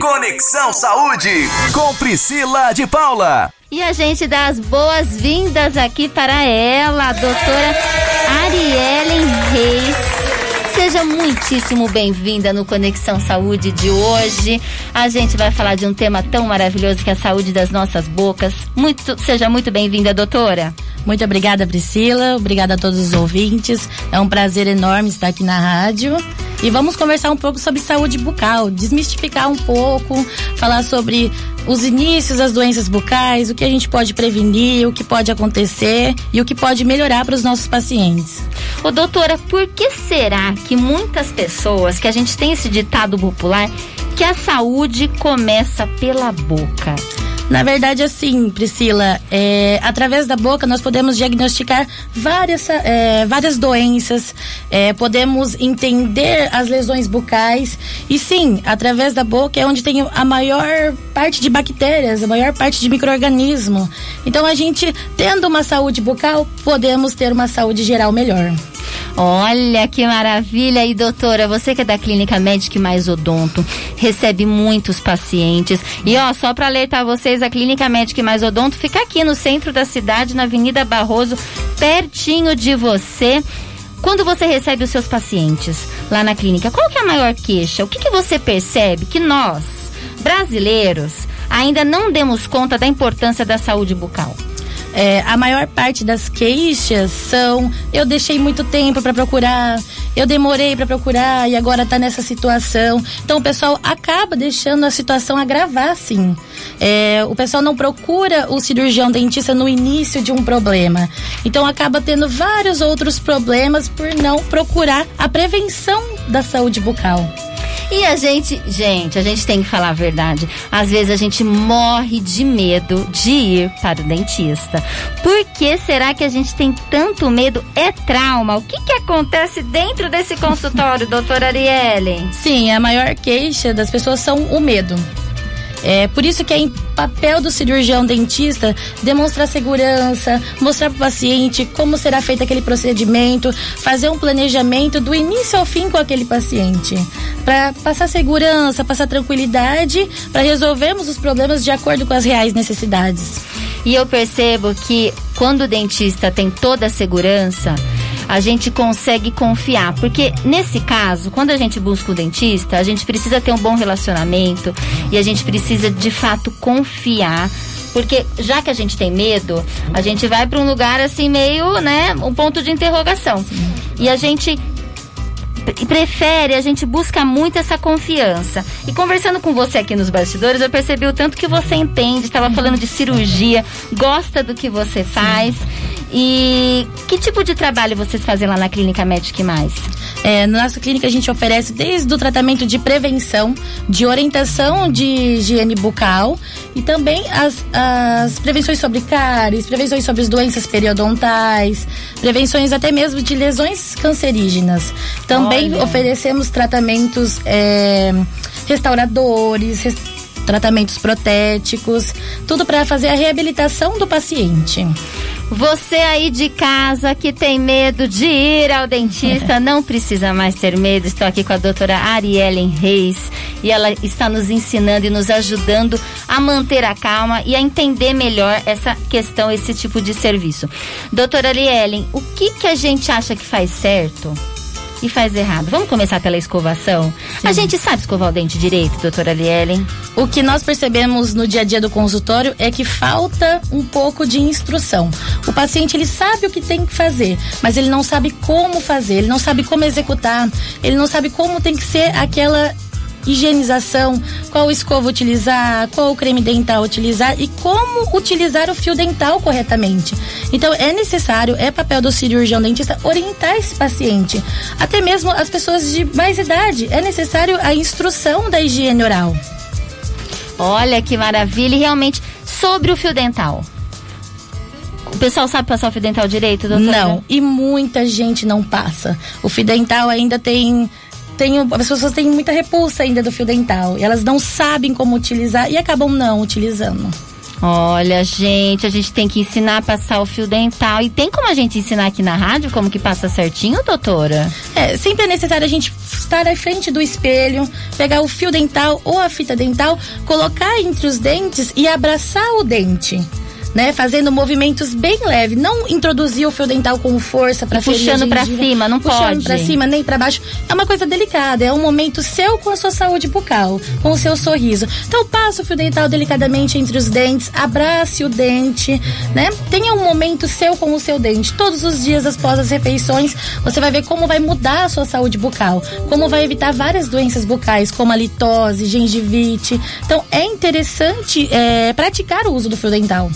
Conexão Saúde com Priscila de Paula. E a gente dá as boas-vindas aqui para ela, a doutora Ariellen Reis. Seja muitíssimo bem-vinda no Conexão Saúde de hoje. A gente vai falar de um tema tão maravilhoso que é a saúde das nossas bocas. Muito, seja muito bem-vinda, doutora. Muito obrigada, Priscila. Obrigada a todos os ouvintes. É um prazer enorme estar aqui na rádio. E vamos conversar um pouco sobre saúde bucal, desmistificar um pouco, falar sobre os inícios das doenças bucais, o que a gente pode prevenir, o que pode acontecer e o que pode melhorar para os nossos pacientes. Ô doutora, por que será que muitas pessoas, que a gente tem esse ditado popular, que a saúde começa pela boca? Na verdade, assim, Priscila, é, através da boca nós podemos diagnosticar várias, é, várias doenças, é, podemos entender as lesões bucais e sim, através da boca é onde tem a maior parte de bactérias, a maior parte de microorganismo. Então, a gente tendo uma saúde bucal, podemos ter uma saúde geral melhor. Olha que maravilha! E doutora, você que é da Clínica Médica Mais Odonto, recebe muitos pacientes. E ó, só para alertar vocês, a Clínica Médica Mais Odonto fica aqui no centro da cidade, na Avenida Barroso, pertinho de você. Quando você recebe os seus pacientes lá na clínica, qual que é a maior queixa? O que, que você percebe que nós, brasileiros, ainda não demos conta da importância da saúde bucal? É, a maior parte das queixas são eu deixei muito tempo para procurar, eu demorei para procurar e agora tá nessa situação. Então o pessoal acaba deixando a situação agravar, sim. É, o pessoal não procura o cirurgião dentista no início de um problema. Então acaba tendo vários outros problemas por não procurar a prevenção da saúde bucal. E a gente, gente, a gente tem que falar a verdade. Às vezes a gente morre de medo de ir para o dentista. Por que será que a gente tem tanto medo? É trauma. O que que acontece dentro desse consultório, doutora Arielle? Sim, a maior queixa das pessoas são o medo. É por isso que é papel do cirurgião dentista demonstrar segurança, mostrar para o paciente como será feito aquele procedimento, fazer um planejamento do início ao fim com aquele paciente, para passar segurança, passar tranquilidade, para resolvermos os problemas de acordo com as reais necessidades. E eu percebo que quando o dentista tem toda a segurança, a gente consegue confiar. Porque nesse caso, quando a gente busca o dentista, a gente precisa ter um bom relacionamento e a gente precisa de fato confiar. Porque já que a gente tem medo, a gente vai para um lugar assim meio, né, um ponto de interrogação. E a gente prefere, a gente busca muito essa confiança. E conversando com você aqui nos bastidores, eu percebi o tanto que você entende, estava falando de cirurgia, gosta do que você faz. Sim. E que tipo de trabalho vocês fazem lá na Clínica Medic Mais? É, na nossa clínica a gente oferece desde o tratamento de prevenção, de orientação de higiene bucal e também as, as prevenções sobre cáries, prevenções sobre as doenças periodontais, prevenções até mesmo de lesões cancerígenas. Também Olha. oferecemos tratamentos é, restauradores, rest tratamentos protéticos, tudo para fazer a reabilitação do paciente. Você aí de casa que tem medo de ir ao dentista, não precisa mais ter medo. Estou aqui com a doutora Ariellen Reis e ela está nos ensinando e nos ajudando a manter a calma e a entender melhor essa questão, esse tipo de serviço. Doutora Ariellen, o que, que a gente acha que faz certo? E faz errado. Vamos começar pela escovação? Sim. A gente sabe escovar o dente direito, doutora Liellen? O que nós percebemos no dia a dia do consultório é que falta um pouco de instrução. O paciente ele sabe o que tem que fazer, mas ele não sabe como fazer, ele não sabe como executar, ele não sabe como tem que ser aquela higienização, qual escova utilizar, qual creme dental utilizar e como utilizar o fio dental corretamente. Então é necessário, é papel do cirurgião dentista orientar esse paciente. Até mesmo as pessoas de mais idade, é necessário a instrução da higiene oral. Olha que maravilha, e realmente sobre o fio dental. O pessoal sabe passar o fio dental direito, doutora? Não, e muita gente não passa. O fio dental ainda tem tenho, as pessoas têm muita repulsa ainda do fio dental. E elas não sabem como utilizar e acabam não utilizando. Olha, gente, a gente tem que ensinar a passar o fio dental. E tem como a gente ensinar aqui na rádio como que passa certinho, doutora? É, sempre é necessário a gente estar à frente do espelho, pegar o fio dental ou a fita dental, colocar entre os dentes e abraçar o dente né? Fazendo movimentos bem leves. Não introduzir o fio dental com força para Puxando para cima, não puxando pode. Puxando para cima, nem para baixo. É uma coisa delicada. É um momento seu com a sua saúde bucal, com o seu sorriso. Então, passa o fio dental delicadamente entre os dentes, abrace o dente, né? Tenha um momento seu com o seu dente. Todos os dias após as refeições, você vai ver como vai mudar a sua saúde bucal, como vai evitar várias doenças bucais, como a litose, gengivite. Então, é interessante é, praticar o uso do fio dental.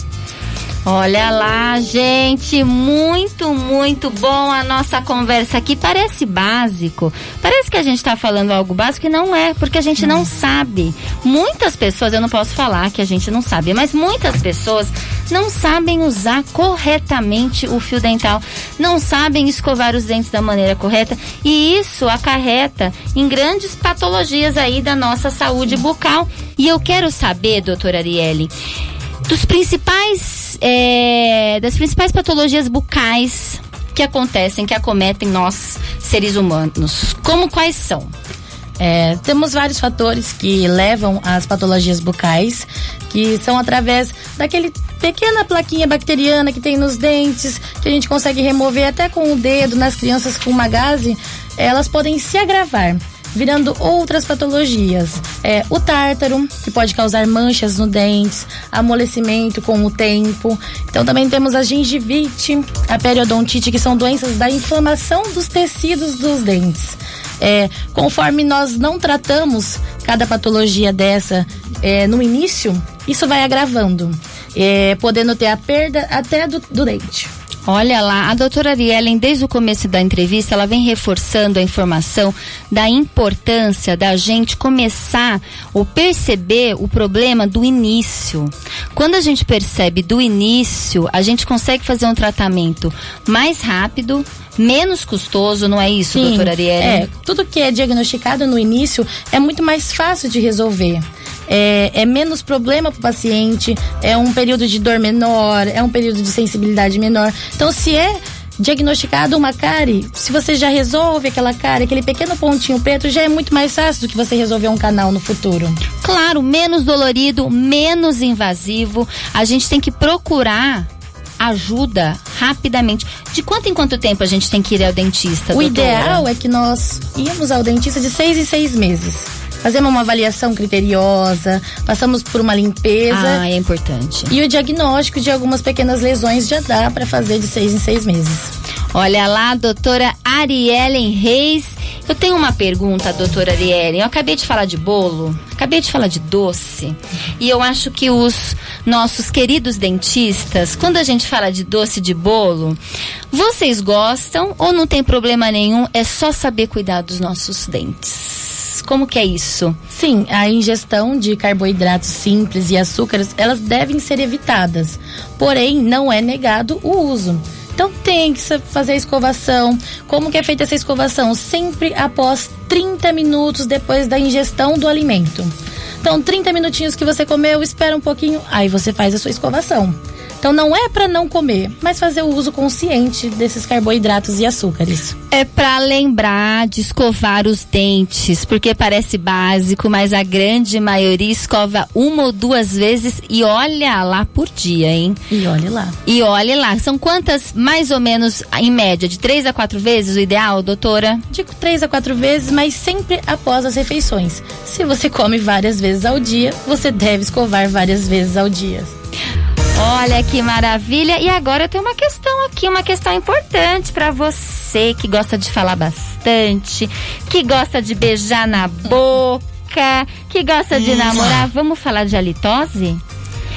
Olha lá, gente, muito, muito bom a nossa conversa aqui. Parece básico, parece que a gente está falando algo básico e não é, porque a gente não sabe. Muitas pessoas, eu não posso falar que a gente não sabe, mas muitas pessoas não sabem usar corretamente o fio dental, não sabem escovar os dentes da maneira correta e isso acarreta em grandes patologias aí da nossa saúde bucal. E eu quero saber, doutora Arielle, dos principais, é, das principais patologias bucais que acontecem, que acometem nós, seres humanos. Como quais são? É, temos vários fatores que levam às patologias bucais, que são através daquele pequena plaquinha bacteriana que tem nos dentes, que a gente consegue remover até com o dedo nas crianças com uma gase, elas podem se agravar virando outras patologias. É, o tártaro, que pode causar manchas no dente, amolecimento com o tempo. Então também temos a gengivite, a periodontite, que são doenças da inflamação dos tecidos dos dentes. É, conforme nós não tratamos cada patologia dessa é, no início, isso vai agravando, é, podendo ter a perda até do, do dente. Olha lá, a doutora Ariellen, desde o começo da entrevista, ela vem reforçando a informação da importância da gente começar ou perceber o problema do início. Quando a gente percebe do início, a gente consegue fazer um tratamento mais rápido, menos custoso, não é isso, Sim, doutora Arielle? É, tudo que é diagnosticado no início é muito mais fácil de resolver é, é menos problema para o paciente, é um período de dor menor, é um período de sensibilidade menor. Então, se é diagnosticado uma cárie, se você já resolve aquela cárie, aquele pequeno pontinho preto, já é muito mais fácil do que você resolver um canal no futuro. Claro, menos dolorido, menos invasivo. A gente tem que procurar ajuda rapidamente. De quanto em quanto tempo a gente tem que ir ao dentista? O doutora? ideal é que nós íamos ao dentista de seis em seis meses. Fazemos uma avaliação criteriosa, passamos por uma limpeza. Ah, é importante. E o diagnóstico de algumas pequenas lesões já dá para fazer de seis em seis meses. Olha lá, doutora Ariellen Reis. Eu tenho uma pergunta, doutora Ariellen. Eu acabei de falar de bolo, acabei de falar de doce. E eu acho que os nossos queridos dentistas, quando a gente fala de doce de bolo, vocês gostam ou não tem problema nenhum? É só saber cuidar dos nossos dentes. Como que é isso? Sim, a ingestão de carboidratos simples e açúcares, elas devem ser evitadas. Porém, não é negado o uso. Então tem que fazer a escovação. Como que é feita essa escovação? Sempre após 30 minutos depois da ingestão do alimento. Então, 30 minutinhos que você comeu, espera um pouquinho, aí você faz a sua escovação. Então não é para não comer, mas fazer o uso consciente desses carboidratos e açúcares. É para lembrar de escovar os dentes, porque parece básico, mas a grande maioria escova uma ou duas vezes e olha lá por dia, hein? E olhe lá. E olhe lá. São quantas, mais ou menos, em média, de três a quatro vezes o ideal, doutora? De três a quatro vezes, mas sempre após as refeições. Se você come várias vezes ao dia, você deve escovar várias vezes ao dia. Olha que maravilha! E agora eu tenho uma questão aqui, uma questão importante para você que gosta de falar bastante, que gosta de beijar na boca, que gosta de namorar. Vamos falar de halitose?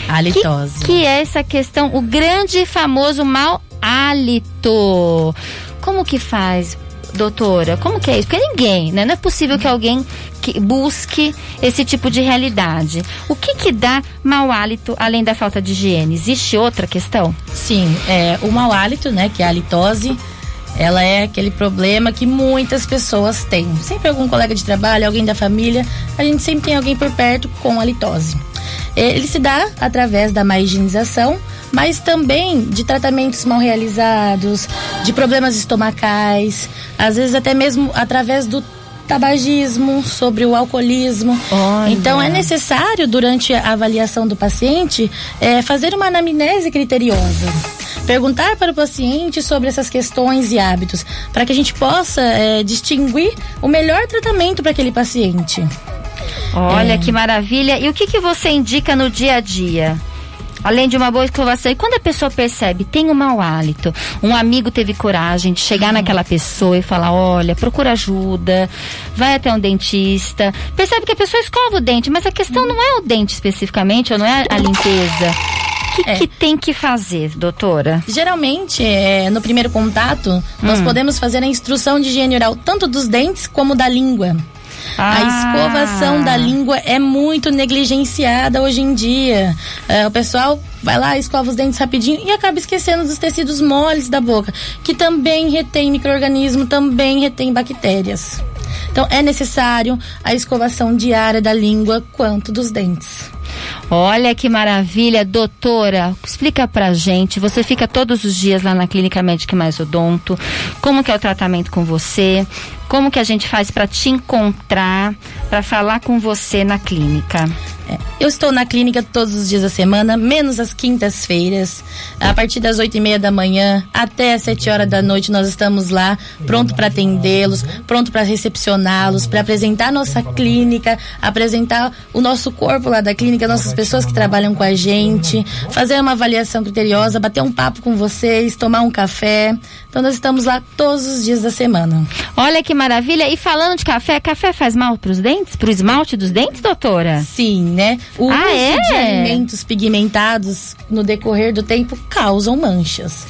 Halitose. Que, que é essa questão, o grande e famoso mal hálito. Como que faz doutora, como que é isso? Porque ninguém, né? Não é possível que alguém que busque esse tipo de realidade. O que que dá mau hálito além da falta de higiene? Existe outra questão? Sim, é, o mau hálito, né, que é a halitose, ela é aquele problema que muitas pessoas têm. Sempre algum colega de trabalho, alguém da família, a gente sempre tem alguém por perto com halitose. Ele se dá através da má higienização, mas também de tratamentos mal realizados, de problemas estomacais, às vezes até mesmo através do tabagismo, sobre o alcoolismo. Olha. Então é necessário, durante a avaliação do paciente, é, fazer uma anamnese criteriosa. Perguntar para o paciente sobre essas questões e hábitos, para que a gente possa é, distinguir o melhor tratamento para aquele paciente. Olha É. que maravilha. E o que, que você indica no dia a dia? Além de uma boa escovação. E quando a pessoa percebe, tem um mau hálito, um amigo teve coragem de chegar naquela pessoa e falar: olha, procura ajuda, vai até um dentista. Percebe que a pessoa escova o dente, mas a questão não é o dente especificamente, ou não é a limpeza. O que, É. que tem que fazer, doutora? Geralmente, é, no primeiro contato, nós podemos fazer a instrução de higiene oral tanto dos dentes como da língua. Ah. A escovação da língua é muito negligenciada hoje em dia. É, o pessoal vai lá, escova os dentes rapidinho e acaba esquecendo dos tecidos moles da boca, que também retém micro-organismo, também retém bactérias. Então é necessário a escovação diária da língua quanto dos dentes. Olha que maravilha, doutora. Explica pra gente. Você fica todos os dias lá na Clínica Médica Mais Odonto. Como que é o tratamento com você? Como que a gente faz pra te encontrar, pra falar com você na clínica? É, Eu estou na clínica todos os dias da semana, menos as quintas-feiras. A partir das oito e meia da manhã até as sete horas da noite nós estamos lá, pronto para atendê-los, pronto para recepcioná-los, para apresentar nossa clínica, apresentar o nosso corpo lá da clínica, nossas pessoas que trabalham com a gente, fazer uma avaliação criteriosa, bater um papo com vocês, tomar um café. Então nós estamos lá todos os dias da semana. Olha que maravilha. E falando de café, café faz mal pros dentes? Pro esmalte dos dentes, doutora? Sim, né? O Ah, uso é? de alimentos pigmentados no decorrer do tempo causam manchas.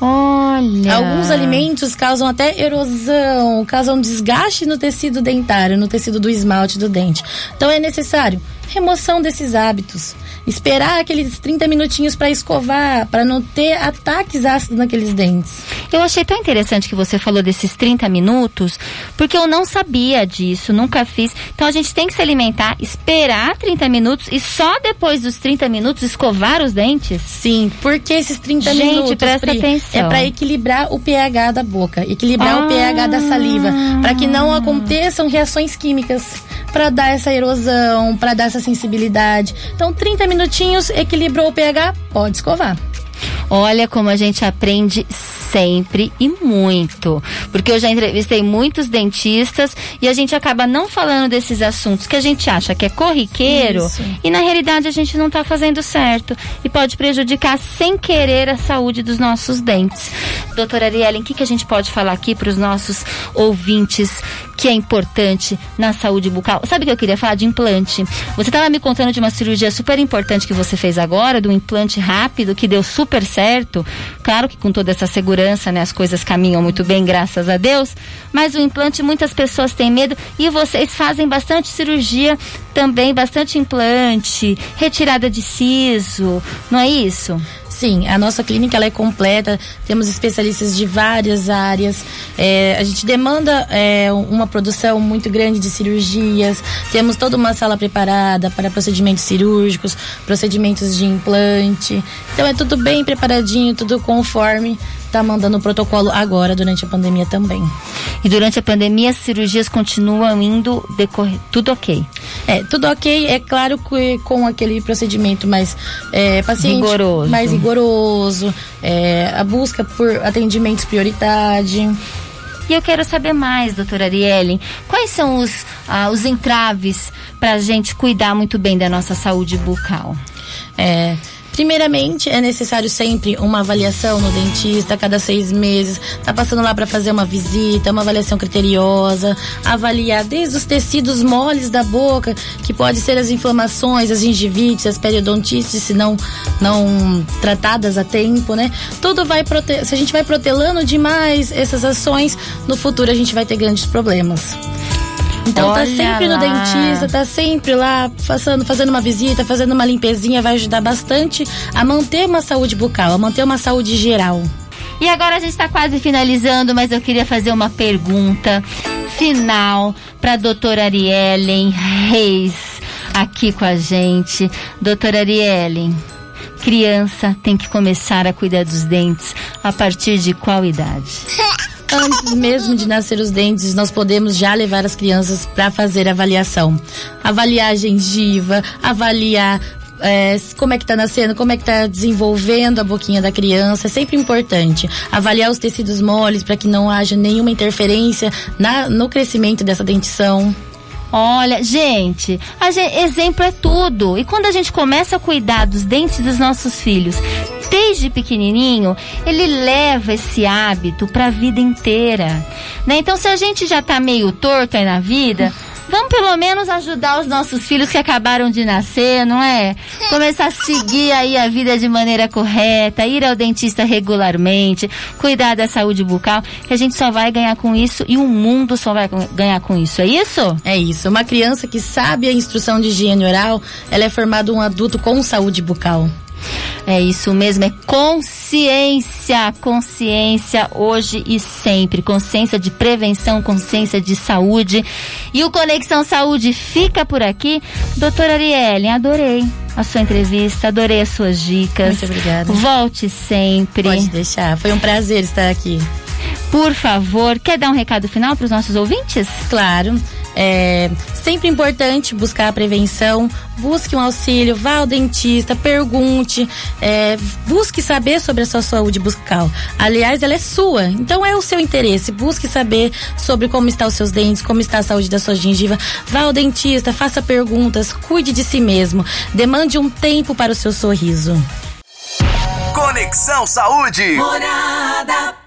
Olha. Alguns alimentos causam até erosão, causam desgaste no tecido dentário, no tecido do esmalte do dente. Então é necessário remoção desses hábitos. Esperar aqueles 30 minutinhos para escovar, para não ter ataques ácidos naqueles dentes. Eu achei tão interessante que você falou desses 30 minutos, porque eu não sabia disso, nunca fiz. Então a gente tem que se alimentar, esperar 30 minutos e só depois dos 30 minutos escovar os dentes? Sim, porque esses 30 Gente, minutos presta Pri, atenção. é para equilibrar o pH da boca, equilibrar Ah. o pH da saliva, para que não aconteçam reações químicas, para dar essa erosão, para dar essa sensibilidade. Então, 30 minutinhos equilibrou o pH, pode escovar. Olha como a gente aprende sempre e muito. Porque eu já entrevistei muitos dentistas e a gente acaba não falando desses assuntos que a gente acha que é corriqueiro Isso. e na realidade a gente não está fazendo certo e pode prejudicar sem querer a saúde dos nossos dentes. Doutora Ariellen, o que, que a gente pode falar aqui para os nossos ouvintes que é importante na saúde bucal? Sabe o que eu queria falar de implante? Você estava me contando de uma cirurgia super importante que você fez agora, do implante rápido, que deu super certo. Claro que com toda essa segurança, né, as coisas caminham muito bem, graças a Deus. Mas o implante, muitas pessoas têm medo e vocês fazem bastante cirurgia também, bastante implante, retirada de siso, não é isso? Sim, a nossa clínica ela é completa, temos especialistas de várias áreas, é, a gente demanda é, uma produção muito grande de cirurgias, temos toda uma sala preparada para procedimentos cirúrgicos, procedimentos de implante, então é tudo bem preparadinho, tudo conforme está mandando o protocolo agora, durante a pandemia também. E durante a pandemia as cirurgias continuam indo decorrer, tudo ok. É, tudo ok, é claro que com aquele procedimento mais é, paciente, Rigoroso. mais rigoroso, é, a busca por atendimentos prioridade. E eu quero saber mais, doutora Ariellen, quais são os, ah, os entraves para a gente cuidar muito bem da nossa saúde bucal? É, primeiramente, é necessário sempre uma avaliação no dentista a cada seis meses. Tá passando lá para fazer uma visita, uma avaliação criteriosa, avaliar desde os tecidos moles da boca, que pode ser as inflamações, as gingivites, as periodontites, se não, não tratadas a tempo, né? Tudo vai prote... se a gente vai protelando demais essas ações, no futuro a gente vai ter grandes problemas. Então Olha tá sempre no lá. dentista, tá sempre lá fazendo, fazendo uma visita, fazendo uma limpezinha, vai ajudar bastante a manter uma saúde bucal, a manter uma saúde geral. E agora a gente está quase finalizando, mas eu queria fazer uma pergunta final para a doutora Ariellen Reis. aqui com a gente. Doutora Arielle, criança tem que começar a cuidar dos dentes a partir de qual idade? Antes mesmo de nascer os dentes, nós podemos já levar as crianças para fazer avaliação. Avaliar a gengiva, avaliar é, como é que tá nascendo, como é que tá desenvolvendo a boquinha da criança, é sempre importante. Avaliar os tecidos moles para que não haja nenhuma interferência na, no crescimento dessa dentição. Olha, gente, gente, exemplo é tudo. E quando a gente começa a cuidar dos dentes dos nossos filhos, desde pequenininho, ele leva esse hábito para a vida inteira. Né? Então, se a gente já tá meio torto aí na vida, Vamos pelo menos ajudar os nossos filhos que acabaram de nascer, não é? Começar a seguir aí a vida de maneira correta, ir ao dentista regularmente, cuidar da saúde bucal, que a gente só vai ganhar com isso e o mundo só vai ganhar com isso. É isso? É isso. Uma criança que sabe a instrução de higiene oral, ela é formada um adulto com saúde bucal. É isso mesmo, é consciência, consciência hoje e sempre, consciência de prevenção, consciência de saúde. E o Conexão Saúde fica por aqui. Doutora Arielle, adorei a sua entrevista, adorei as suas dicas. Muito obrigada. Volte sempre. Pode deixar, foi um prazer estar aqui. Por favor, quer dar um recado final para os nossos ouvintes? Claro. É sempre importante buscar a prevenção, busque um auxílio, vá ao dentista, pergunte, é, busque saber sobre a sua saúde bucal. Aliás, ela é sua, então é o seu interesse. Busque saber sobre como estão os seus dentes, como está a saúde da sua gengiva. Vá ao dentista, faça perguntas, cuide de si mesmo, demande um tempo para o seu sorriso. Conexão Saúde. Morada